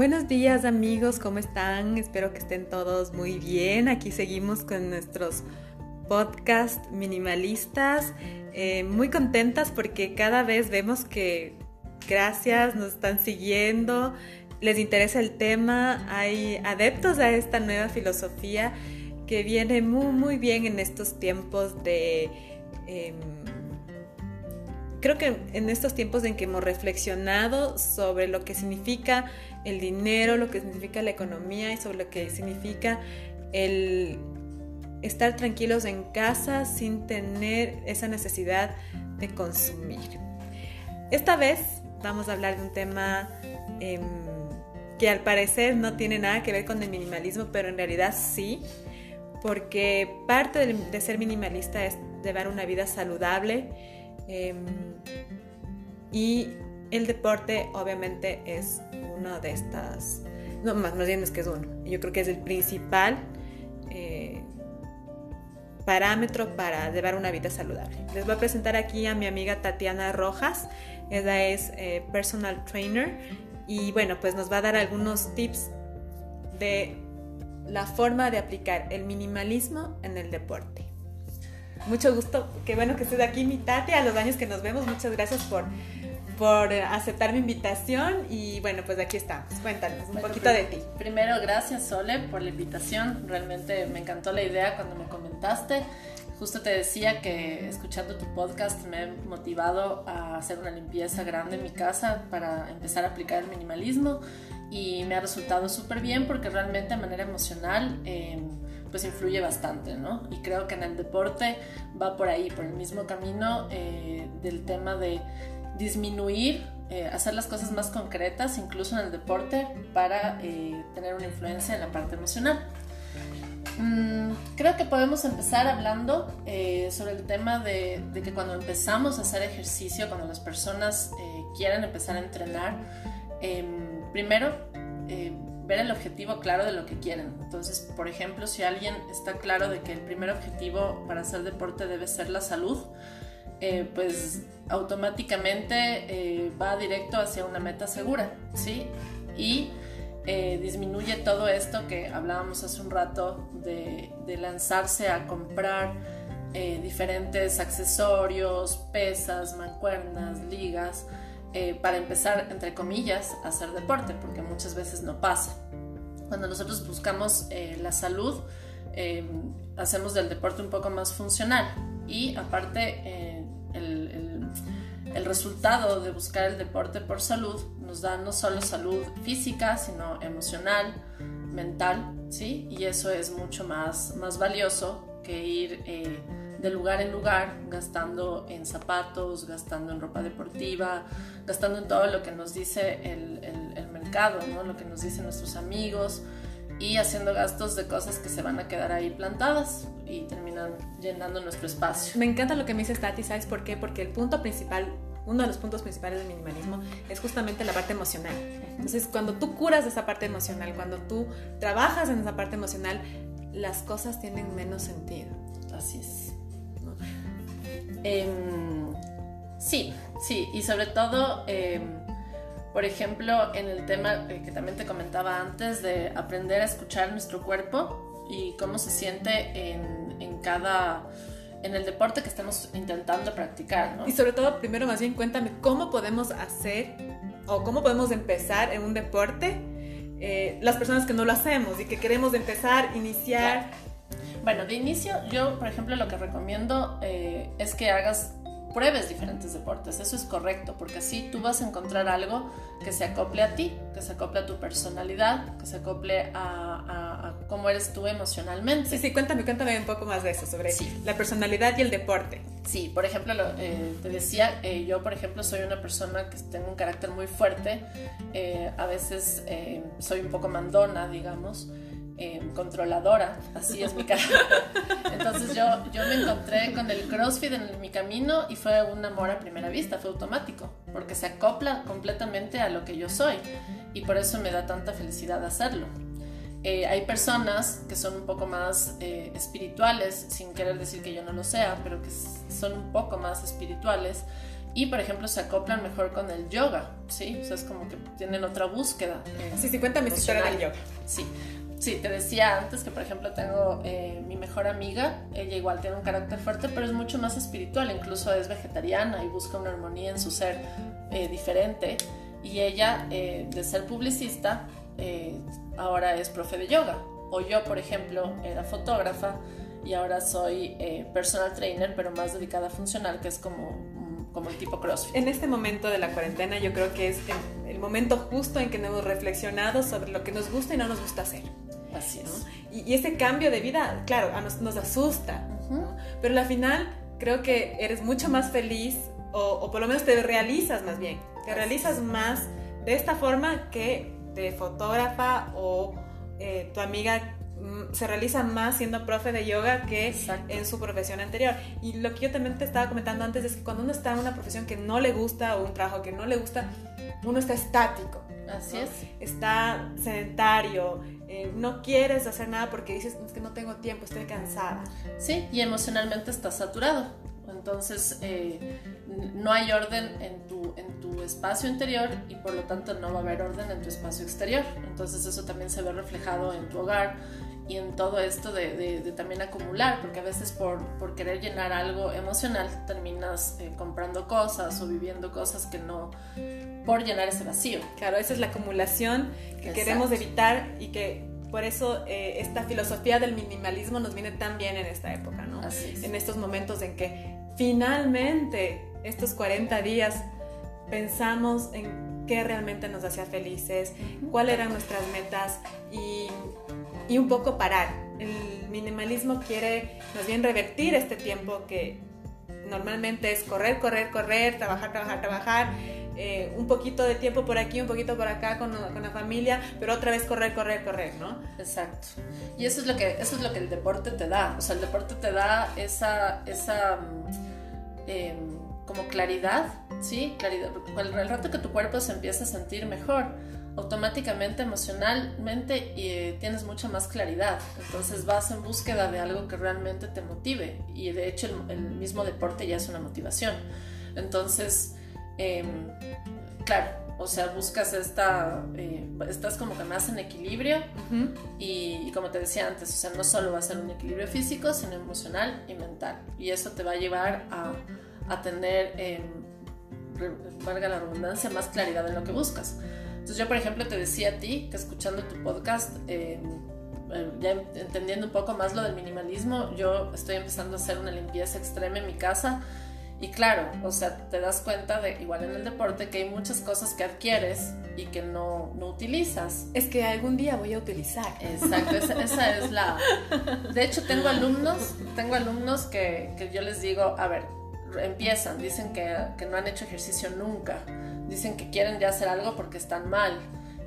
Buenos días amigos, ¿cómo están? Espero que estén todos muy bien. Aquí seguimos con nuestros podcast minimalistas. Eh, muy contentas porque cada vez vemos que gracias, nos están siguiendo, les interesa el tema, hay adeptos a esta nueva filosofía que viene muy muy bien en estos tiempos de... Em, creo que en estos tiempos en que hemos reflexionado sobre lo que significa el dinero, lo que significa la economía y sobre lo que significa el estar tranquilos en casa sin tener esa necesidad de consumir. Esta vez vamos a hablar de un tema em, que al parecer no tiene nada que ver con el minimalismo, pero en realidad sí, porque parte de, ser minimalista es llevar una vida saludable em, y el deporte obviamente es uno de estas, no más, bien es que es uno, yo creo que es el principal eh, parámetro para llevar una vida saludable. Les voy a presentar aquí a mi amiga Tatiana Rojas, ella es eh, personal trainer y bueno, pues nos va a dar algunos tips de la forma de aplicar el minimalismo en el deporte. Mucho gusto, qué bueno que estés aquí, mi a los años que nos vemos, muchas gracias por por aceptar mi invitación y bueno, pues aquí estamos. Cuéntanos un poquito de ti. Primero, gracias Sole por la invitación. Realmente me encantó la idea cuando me comentaste. Justo te decía que escuchando tu podcast me he motivado a hacer una limpieza grande en mi casa para empezar a aplicar el minimalismo y me ha resultado súper bien porque realmente de manera emocional em, pues influye bastante, ¿no? Y creo que en el deporte va por ahí, por el mismo camino eh, del tema de disminuir, eh, hacer las cosas más concretas, incluso en el deporte, para eh, tener una influencia en la parte emocional. Mm, creo que podemos empezar hablando sobre el tema de, que cuando empezamos a hacer ejercicio, cuando las personas quieren empezar a entrenar, em, primero ver el objetivo claro de lo que quieren. Entonces, por ejemplo, si alguien está claro de que el primer objetivo para hacer deporte debe ser la salud, eh, pues automáticamente eh, va directo hacia una meta segura, ¿sí? Y eh, disminuye todo esto que hablábamos hace un rato de, lanzarse a comprar diferentes accesorios, pesas, mancuernas, ligas, para empezar, entre comillas, a hacer deporte, porque muchas veces no pasa. Cuando nosotros buscamos la salud, hacemos del deporte un poco más funcional y aparte el, resultado de buscar el deporte por salud nos da no solo salud física, sino emocional, mental, ¿sí? Y eso es mucho más, más valioso que ir eh, de lugar en lugar gastando en zapatos, gastando en ropa deportiva, gastando en todo lo que nos dice el, el mercado, ¿no? Lo que nos dicen nuestros amigos y haciendo gastos de cosas que se van a quedar ahí plantadas y terminan llenando nuestro espacio. Me encanta lo que me dice Tati, ¿sabes por qué? Porque el punto principal, uno de los puntos principales del minimalismo es justamente la parte emocional. Entonces, cuando tú curas esa parte emocional, cuando tú trabajas en esa parte emocional, las cosas tienen menos sentido. Así es. Em, sí, sí, y sobre todo... Em, por ejemplo, en el tema que también te comentaba antes de aprender a escuchar nuestro cuerpo y cómo se siente en, en cada en el deporte que estamos intentando practicar, ¿no? Y sobre todo, primero más bien cuéntame cómo podemos hacer o cómo podemos empezar en un deporte eh, las personas que no lo hacemos y que queremos empezar, iniciar. Bueno, de inicio yo, por ejemplo, lo que recomiendo eh, es que hagas pruebes diferentes deportes. Eso es correcto, porque así tú vas a encontrar algo que se acople a ti, que se acople a tu personalidad, que se acople a, cómo eres tú emocionalmente. Sí, sí, cuéntame, cuéntame un poco más de eso, sobre la personalidad y el deporte. Sí, por ejemplo, eh, te decía, eh, yo por ejemplo soy una persona que tengo un carácter muy fuerte, eh, a veces soy un poco mandona, digamos. Em, controladora, así es mi carácter. Entonces yo, yo me encontré con el CrossFit en mi camino y fue un amor a primera vista, fue automático, porque se acopla completamente a lo que yo soy y por eso me da tanta felicidad hacerlo. Eh, hay personas que son un poco más eh, espirituales, sin querer decir que yo no lo sea, pero que son un poco más espirituales y por ejemplo se acoplan mejor con el yoga, ¿sí? O sea, es como que tienen otra búsqueda. Eh, sí, sí, cuéntame si del yoga. Sí. Sí, te decía antes que, por ejemplo, tengo eh, mi mejor amiga, ella igual tiene un carácter fuerte, pero es mucho más espiritual, incluso es vegetariana y busca una armonía en su ser eh, diferente. Y ella, eh, de ser publicista, ahora es profe de yoga. O yo, por ejemplo, era fotógrafa y ahora soy personal trainer, pero más dedicada a funcional, que es como, como el tipo CrossFit. En este momento de la cuarentena yo creo que es el momento justo en que hemos reflexionado sobre lo que nos gusta y no nos gusta hacer. Así es. Y, ese cambio de vida, claro, a nos, nos asusta, pero al final creo que eres mucho más feliz o, por lo menos te realizas más bien, te realizas más de esta forma que de fotógrafa o eh, tu amiga mm, se realiza más siendo profe de yoga que en su profesión anterior. Y lo que yo también te estaba comentando antes es que cuando uno está en una profesión que no le gusta o un trabajo que no le gusta, uno está estático. Así es. Está sedentario, eh, no quieres hacer nada porque dices es que no tengo tiempo, estoy cansada. Sí, y emocionalmente estás saturado. Entonces eh, no hay orden en tu, en tu espacio interior y por lo tanto no va a haber orden en tu espacio exterior. Entonces eso también se ve reflejado en tu hogar y en todo esto de, también acumular, porque a veces por, por querer llenar algo emocional terminas eh, comprando cosas o viviendo cosas que no, por llenar ese vacío. Claro, esa es la acumulación que queremos evitar y que por eso eh, esta filosofía del minimalismo nos viene tan bien en esta época, ¿no? Así En estos momentos en que finalmente estos 40 días pensamos en qué realmente nos hacía felices, cuáles eran nuestras metas y y un poco parar. El minimalismo quiere más bien revertir este tiempo que normalmente es correr, correr, correr, trabajar, trabajar, trabajar, eh, un poquito de tiempo por aquí, un poquito por acá con, con, la familia, pero otra vez correr, correr, correr, ¿no? Exacto. Y eso es lo que, eso es lo que el deporte te da. O sea, el deporte te da esa, esa mm, em, como claridad, ¿sí? Claridad. El rato que tu cuerpo se empieza a sentir mejor, automáticamente, emocionalmente, eh, tienes mucha más claridad. Entonces vas en búsqueda de algo que realmente te motive. Y de hecho el, mismo deporte ya es una motivación. Entonces, em, claro, o sea, buscas esta, eh, estás como que más en equilibrio y, como te decía antes, o sea, no solo va a ser un equilibrio físico, sino emocional y mental. Y eso te va a llevar a, a tener, eh, valga la redundancia, más claridad en lo que buscas. Entonces yo, por ejemplo, te decía a ti que escuchando tu podcast, eh, ya entendiendo un poco más lo del minimalismo, yo estoy empezando a hacer una limpieza extrema en mi casa. Y claro, o sea, te das cuenta de, igual en el deporte, que hay muchas cosas que adquieres y que no, no utilizas. Es que algún día voy a utilizar. Exacto, esa, es la... De hecho, tengo alumnos, tengo alumnos que, que yo les digo, a ver, empiezan, dicen que, que no han hecho ejercicio nunca dicen que quieren ya hacer algo porque están mal.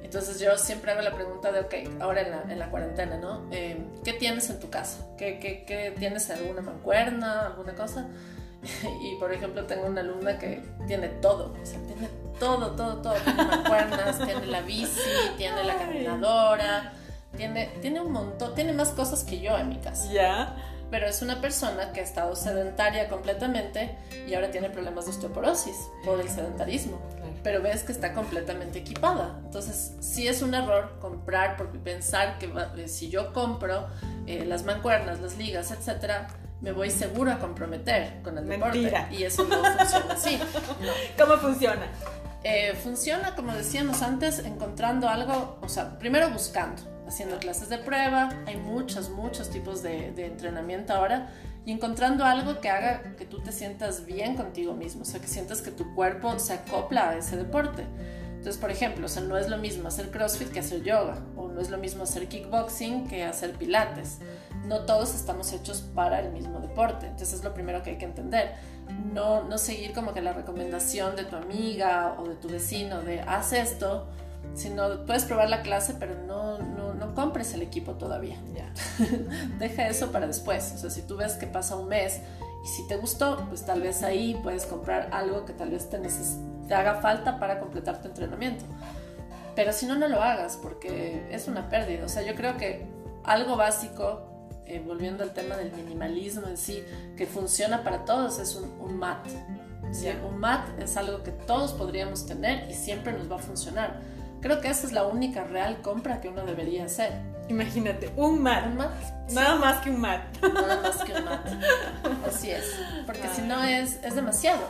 Entonces yo siempre hago la pregunta de, ok, ahora en la, en la cuarentena, ¿no? Eh, ¿Qué tienes en tu casa? ¿Qué, qué, qué tienes alguna mancuerna, alguna cosa? y por ejemplo tengo una alumna que tiene todo, o sea, tiene todo, todo, todo. Tiene mancuernas, tiene la bici, tiene la caminadora, tiene, tiene un montón, tiene más cosas que yo en mi casa. Ya pero es una persona que ha estado sedentaria completamente y ahora tiene problemas de osteoporosis por el sedentarismo. Pero ves que está completamente equipada. Entonces, sí es un error comprar, porque pensar que eh, si yo compro eh, las mancuernas, las ligas, etcétera, me voy seguro a comprometer con el Mentira. deporte. Y eso no funciona así. ¿Cómo funciona? Eh, funciona, como decíamos antes, encontrando algo, o sea, primero buscando haciendo clases de prueba, hay muchos, muchos tipos de, entrenamiento ahora y encontrando algo que haga que tú te sientas bien contigo mismo, o sea, que sientas que tu cuerpo se acopla a ese deporte. Entonces, por ejemplo, o sea, no es lo mismo hacer CrossFit que hacer yoga, o no es lo mismo hacer kickboxing que hacer pilates. No todos estamos hechos para el mismo deporte, entonces es lo primero que hay que entender. No, no seguir como que la recomendación de tu amiga o de tu vecino de haz esto, sino puedes probar la clase, pero no, no, no compres el equipo todavía. Deja eso para después. O sea, si tú ves que pasa un mes y si te gustó, pues tal vez ahí puedes comprar algo que tal vez te, te haga falta para completar tu entrenamiento. Pero si no, no lo hagas porque es una pérdida. O sea, yo creo que algo básico, eh, volviendo al tema del minimalismo en sí, que funciona para todos, es un, un mat. ¿sí? Un mat es algo que todos podríamos tener y siempre nos va a funcionar. Creo que esa es la única real compra que uno debería hacer. Imagínate, un mat. Un mat. Nada más que un mat. Nada más que un mat. Así es. Porque si no es, es demasiado.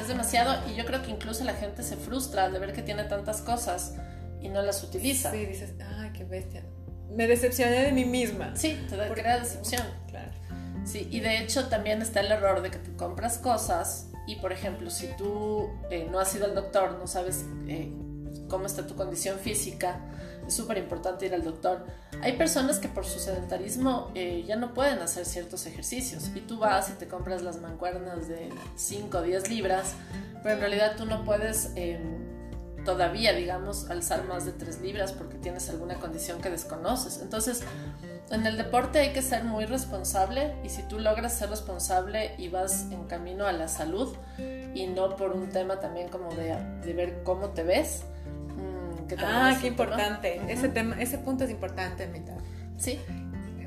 Es demasiado y yo creo que incluso la gente se frustra de ver que tiene tantas cosas y no las utiliza. Sí, dices, ay, qué bestia. Me decepcioné de mí misma. Sí, te crea decepción. Claro. Sí, y de hecho también está el error de que tú compras cosas y, por ejemplo, si tú eh, no has ido al doctor, no sabes eh, cómo está tu condición física, es súper importante ir al doctor. Hay personas que por su sedentarismo eh, ya no pueden hacer ciertos ejercicios y tú vas y te compras las mancuernas de 5 o 10 libras, pero en realidad tú no puedes em, todavía, digamos, alzar más de 3 libras porque tienes alguna condición que desconoces. Entonces, en el deporte hay que ser muy responsable y si tú logras ser responsable y vas en camino a la salud y no por un tema también como de, de ver cómo te ves, ah, qué importante. Ese tema, ese punto es importante, mitad. Sí.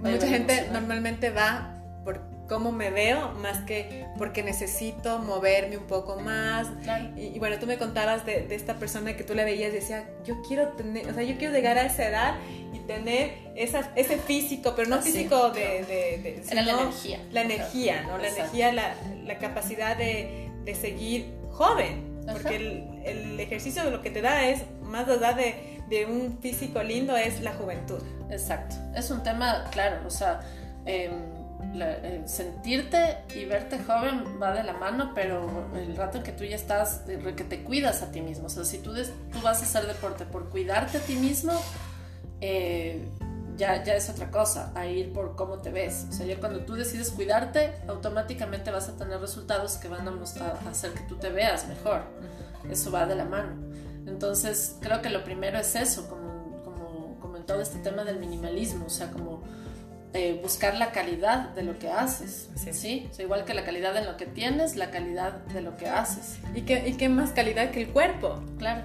Mucha gente normalmente va por cómo me veo más que porque necesito moverme un poco más. Y, bueno, tú me contabas de, esta persona que tú la veías y decía, yo quiero tener, o sea, yo quiero llegar a esa edad y tener esa, ese físico, pero no físico de... la energía. La energía, ¿no? La energía, la, la capacidad de, de seguir joven. Porque el, el, ejercicio lo que te da es más allá de, de, un físico lindo es la juventud. Exacto. Es un tema, claro, o sea, em, eh, sentirte y verte joven va de la mano, pero el rato en que tú ya estás, que te cuidas a ti mismo, o sea, si tú, tú vas a hacer deporte por cuidarte a ti mismo, eh, ya, ya es otra cosa, a ir por cómo te ves. O sea, ya cuando tú decides cuidarte, automáticamente vas a tener resultados que van a, a hacer que tú te veas mejor. Eso va de la mano. Entonces, creo que lo primero es eso, como, como, como en todo este tema del minimalismo, o sea, como eh, buscar la calidad de lo que haces, ¿sí? O sea, igual que la calidad en lo que tienes, la calidad de lo que haces. ¿Y qué, y qué más calidad que el cuerpo? Claro.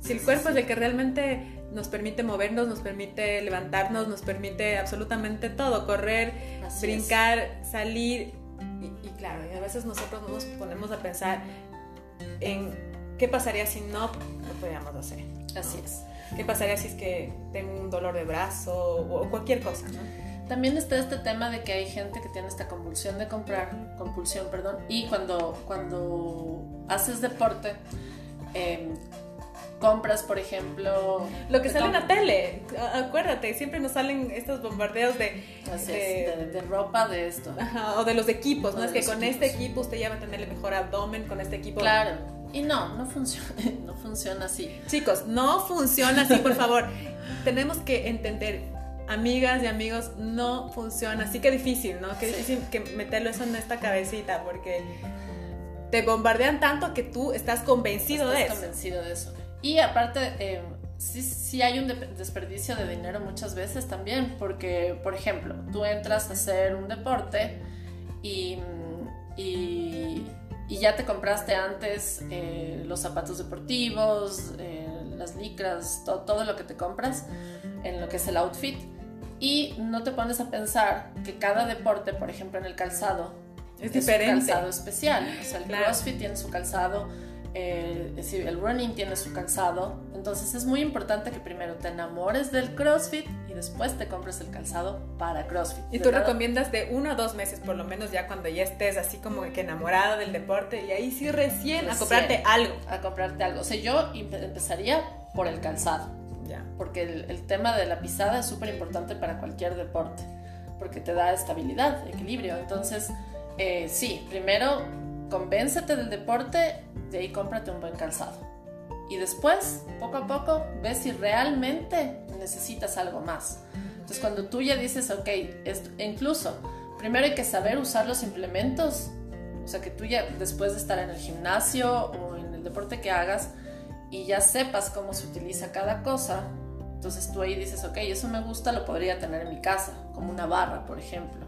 Si el cuerpo es el que realmente nos permite movernos, nos permite levantarnos, nos permite absolutamente todo, correr, brincar, salir. Y, claro, y a veces nosotros no nos ponemos a pensar en qué pasaría si no lo podíamos hacer. Así es. ¿Qué pasaría si es que tengo un dolor de brazo o cualquier cosa? También está este tema de que hay gente que tiene esta convulsión de comprar, compulsión, perdón, y cuando, cuando haces deporte, eh, compras, por ejemplo... Lo que sale en la tele, acuérdate, siempre nos salen estos bombardeos de... de, ropa, de esto. o de los equipos, ¿no? Es que con este equipo usted ya va a tener el mejor abdomen, con este equipo... Claro, y no, no funciona, no funciona así. Chicos, no funciona así, por favor. Tenemos que entender, amigas y amigos, no funciona así. que difícil, ¿no? Qué difícil que meterlo eso en esta cabecita, porque te bombardean tanto que tú estás convencido de eso. convencido de eso. Y aparte, eh, sí, hay un desperdicio de dinero muchas veces también, porque, por ejemplo, tú entras a hacer un deporte y, y, ya te compraste antes eh, los zapatos deportivos, eh, las licras, todo lo que te compras en lo que es el outfit. Y no te pones a pensar que cada deporte, por ejemplo, en el calzado, es, diferente. un calzado especial. O sea, el CrossFit tiene su calzado el running tiene su calzado. Entonces es muy importante que primero te enamores del CrossFit y después te compres el calzado para CrossFit. Y tú recomiendas de uno a dos meses por lo menos ya cuando ya estés así como que enamorado del deporte y ahí sí recién, a comprarte algo. A comprarte algo. O sea, yo empezaría por el calzado. Porque el, tema de la pisada es súper importante para cualquier deporte. Porque te da estabilidad, equilibrio. Entonces, eh, sí, primero convéncete del deporte, de ahí cómprate un buen calzado. Y después, poco a poco, ves si realmente necesitas algo más. Entonces, cuando tú ya dices, ok, esto, incluso, primero hay que saber usar los implementos, o sea, que tú ya después de estar en el gimnasio o en el deporte que hagas y ya sepas cómo se utiliza cada cosa, entonces tú ahí dices, ok, eso me gusta, lo podría tener en mi casa, como una barra, por ejemplo,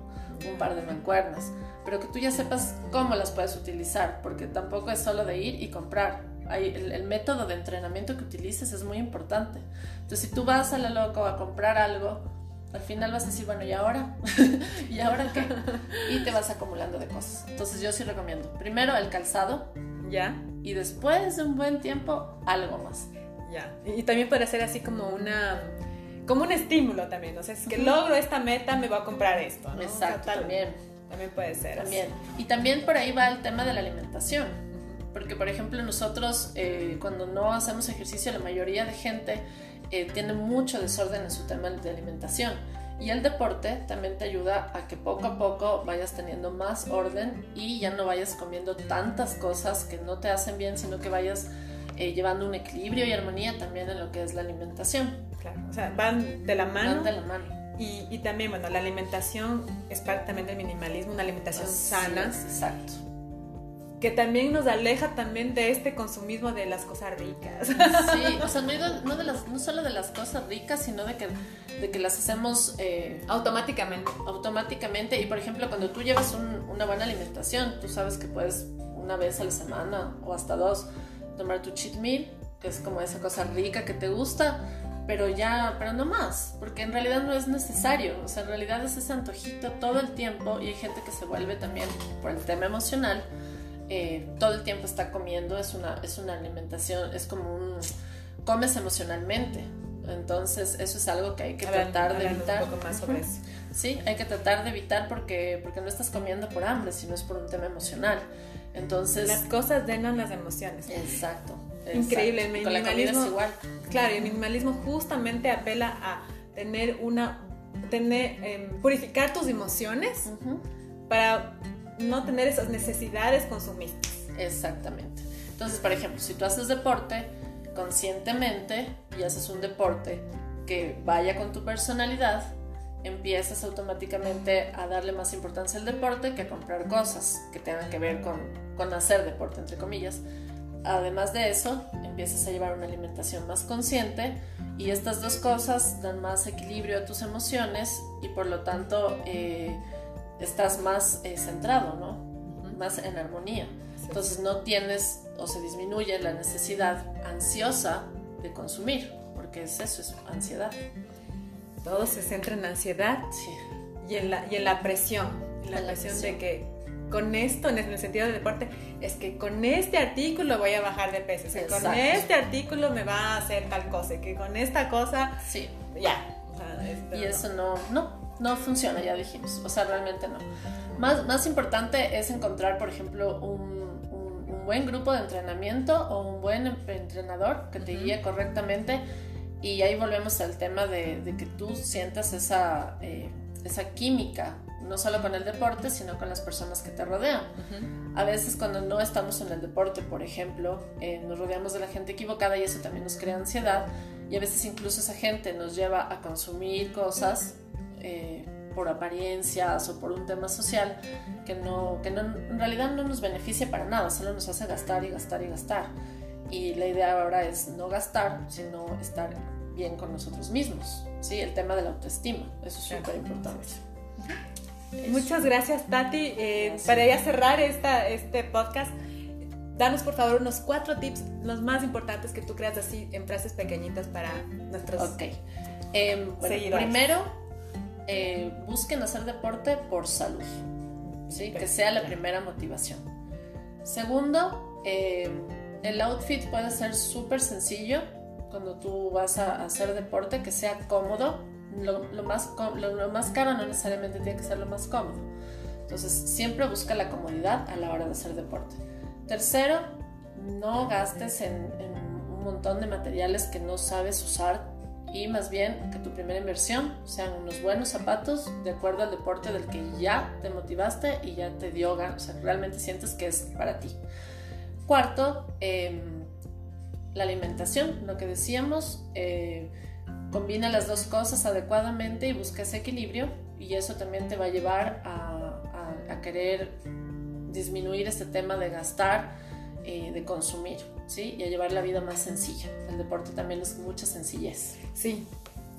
un par de mancuernas pero que tú ya sepas cómo las puedes utilizar, porque tampoco es solo de ir y comprar. Hay, el, método de entrenamiento que utilices es muy importante. Entonces, si tú vas a la loco a comprar algo, al final vas a decir, bueno, ¿y ahora? ¿Y ahora qué? Y te vas acumulando de cosas. Entonces, yo sí recomiendo, primero el calzado, Ya. Y después de un buen tiempo, algo más. Ya. Y, también puede ser así como una como un estímulo también, o sea, es que logro esta meta, me voy a comprar esto, ¿no? Exacto, también. También puede ser. También. Y también por ahí va el tema de la alimentación. Porque, por ejemplo, nosotros eh, cuando no hacemos ejercicio, la mayoría de gente eh, tiene mucho desorden en su tema de alimentación. Y el deporte también te ayuda a que poco a poco vayas teniendo más orden y ya no vayas comiendo tantas cosas que no te hacen bien, sino que vayas eh, llevando un equilibrio y armonía también en lo que es la alimentación. Claro, o sea, van de la mano. Van de la mano. Y, y también, bueno, la alimentación es parte también del minimalismo, una alimentación sana. exacto que también nos aleja también de este consumismo de las cosas ricas. Sí, o sea, no, de las, no solo de las cosas ricas, sino de que, de que las hacemos eh, automáticamente. Automáticamente. Y por ejemplo, cuando tú llevas una buena alimentación, tú sabes que puedes una vez a la semana o hasta dos tomar tu cheat meal, que es como esa cosa rica que te gusta, pero ya, pero no más, porque en realidad no es necesario, o sea, en realidad es ese antojito todo el tiempo y hay gente que se vuelve también por el tema emocional eh, todo el tiempo está comiendo, es una, es una alimentación, es como un... comes emocionalmente. Entonces eso es algo que hay que tratar de evitar. Un poco más sobre eso. Sí, hay que tratar de evitar porque, porque no estás comiendo por hambre, sino es por un tema emocional. Entonces... Las cosas denan las emociones. Exacto. Increíble. El minimalismo, igual. Claro, el minimalismo justamente apela a tener una... Tener, em, purificar tus emociones para no tener esas necesidades consumistas. Exactamente. Entonces, por ejemplo, si tú haces deporte conscientemente y haces un deporte que vaya con tu personalidad, empiezas automáticamente a darle más importancia al deporte que a comprar cosas que tengan que ver con, con hacer deporte, entre comillas. Además de eso, empiezas a llevar una alimentación más consciente y estas dos cosas dan más equilibrio a tus emociones y por lo tanto eh, estás más eh, centrado, ¿no? Más en armonía. Entonces no tienes o se disminuye la necesidad ansiosa de consumir, porque es eso, es ansiedad. Todo se centra en ansiedad sí. y, en la, y en la presión, en la, presión, de que con esto, en el sentido del deporte, es que con este artículo voy a bajar de peso, que con este artículo me va a hacer tal cosa, que con esta cosa, sí. ya. y eso no, no, no funciona, ya dijimos. O sea, realmente no. Más, más importante es encontrar, por ejemplo, un, buen grupo de entrenamiento o un buen entrenador que te guíe correctamente. Y ahí volvemos al tema de, que tú sientas esa, eh, esa química, no solo con el deporte, sino con las personas que te rodean. A veces cuando no estamos en el deporte, por ejemplo, eh, nos rodeamos de la gente equivocada y eso también nos crea ansiedad. Y a veces incluso esa gente nos lleva a consumir cosas eh, por apariencias o por un tema social que, no, que no, en realidad no nos beneficia para nada, solo nos hace gastar y gastar y gastar. Y la idea ahora es no gastar, sino estar bien con nosotros mismos. ¿sí? El tema de la autoestima, eso es súper importante. Muchas gracias, Tati. Eh, para ya cerrar esta, este podcast, danos por favor unos cuatro tips, los más importantes que tú creas así en frases pequeñitas para nuestros Ok. Em, primero, eh, busquen hacer deporte por salud, ¿sí? que sea la primera motivación. Segundo, eh, el outfit puede ser súper sencillo cuando tú vas a hacer deporte, que sea cómodo. Lo, más, lo, más caro no necesariamente tiene que ser lo más cómodo. Entonces, siempre busca la comodidad a la hora de hacer deporte. Tercero, no gastes en, en un montón de materiales que no sabes usar y más bien que tu primera inversión sean unos buenos zapatos de acuerdo al deporte del que ya te motivaste y ya te dio ganas, o sea, realmente sientes que es para ti. Cuarto, em, la alimentación, lo que decíamos, eh, combina las dos cosas adecuadamente y busca ese equilibrio y eso también te va a llevar a, querer disminuir este tema de gastar, eh, de consumir, ¿sí? Y a llevar la vida más sencilla. El deporte también es mucha sencillez. Sí,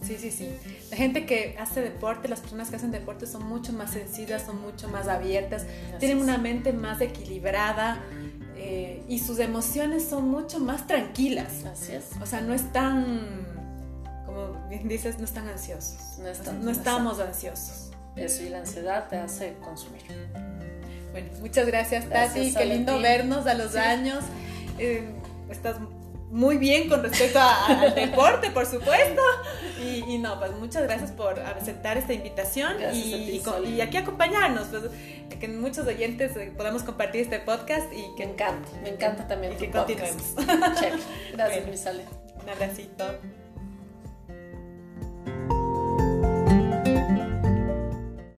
sí, sí, sí. La gente que hace deporte, las personas que hacen deporte son mucho más sencillas, son mucho más abiertas, tienen una mente más equilibrada. Eh, y sus emociones son mucho más tranquilas. Así es. O sea, no están, como bien dices, no están ansiosos. No, no estamos ansiosos. Eso y la ansiedad te hace consumir. Bueno, muchas gracias, Tati. Qué lindo vernos a los años. Eh, estás muy bien con respecto al deporte, por supuesto. Y, no, pues muchas gracias por aceptar esta invitación y, y, aquí acompañarnos, pues, que muchos oyentes eh, podamos compartir este podcast y que me encanta, me encanta también. Y que continuemos. Check. Gracias, mi Sale. Un abracito.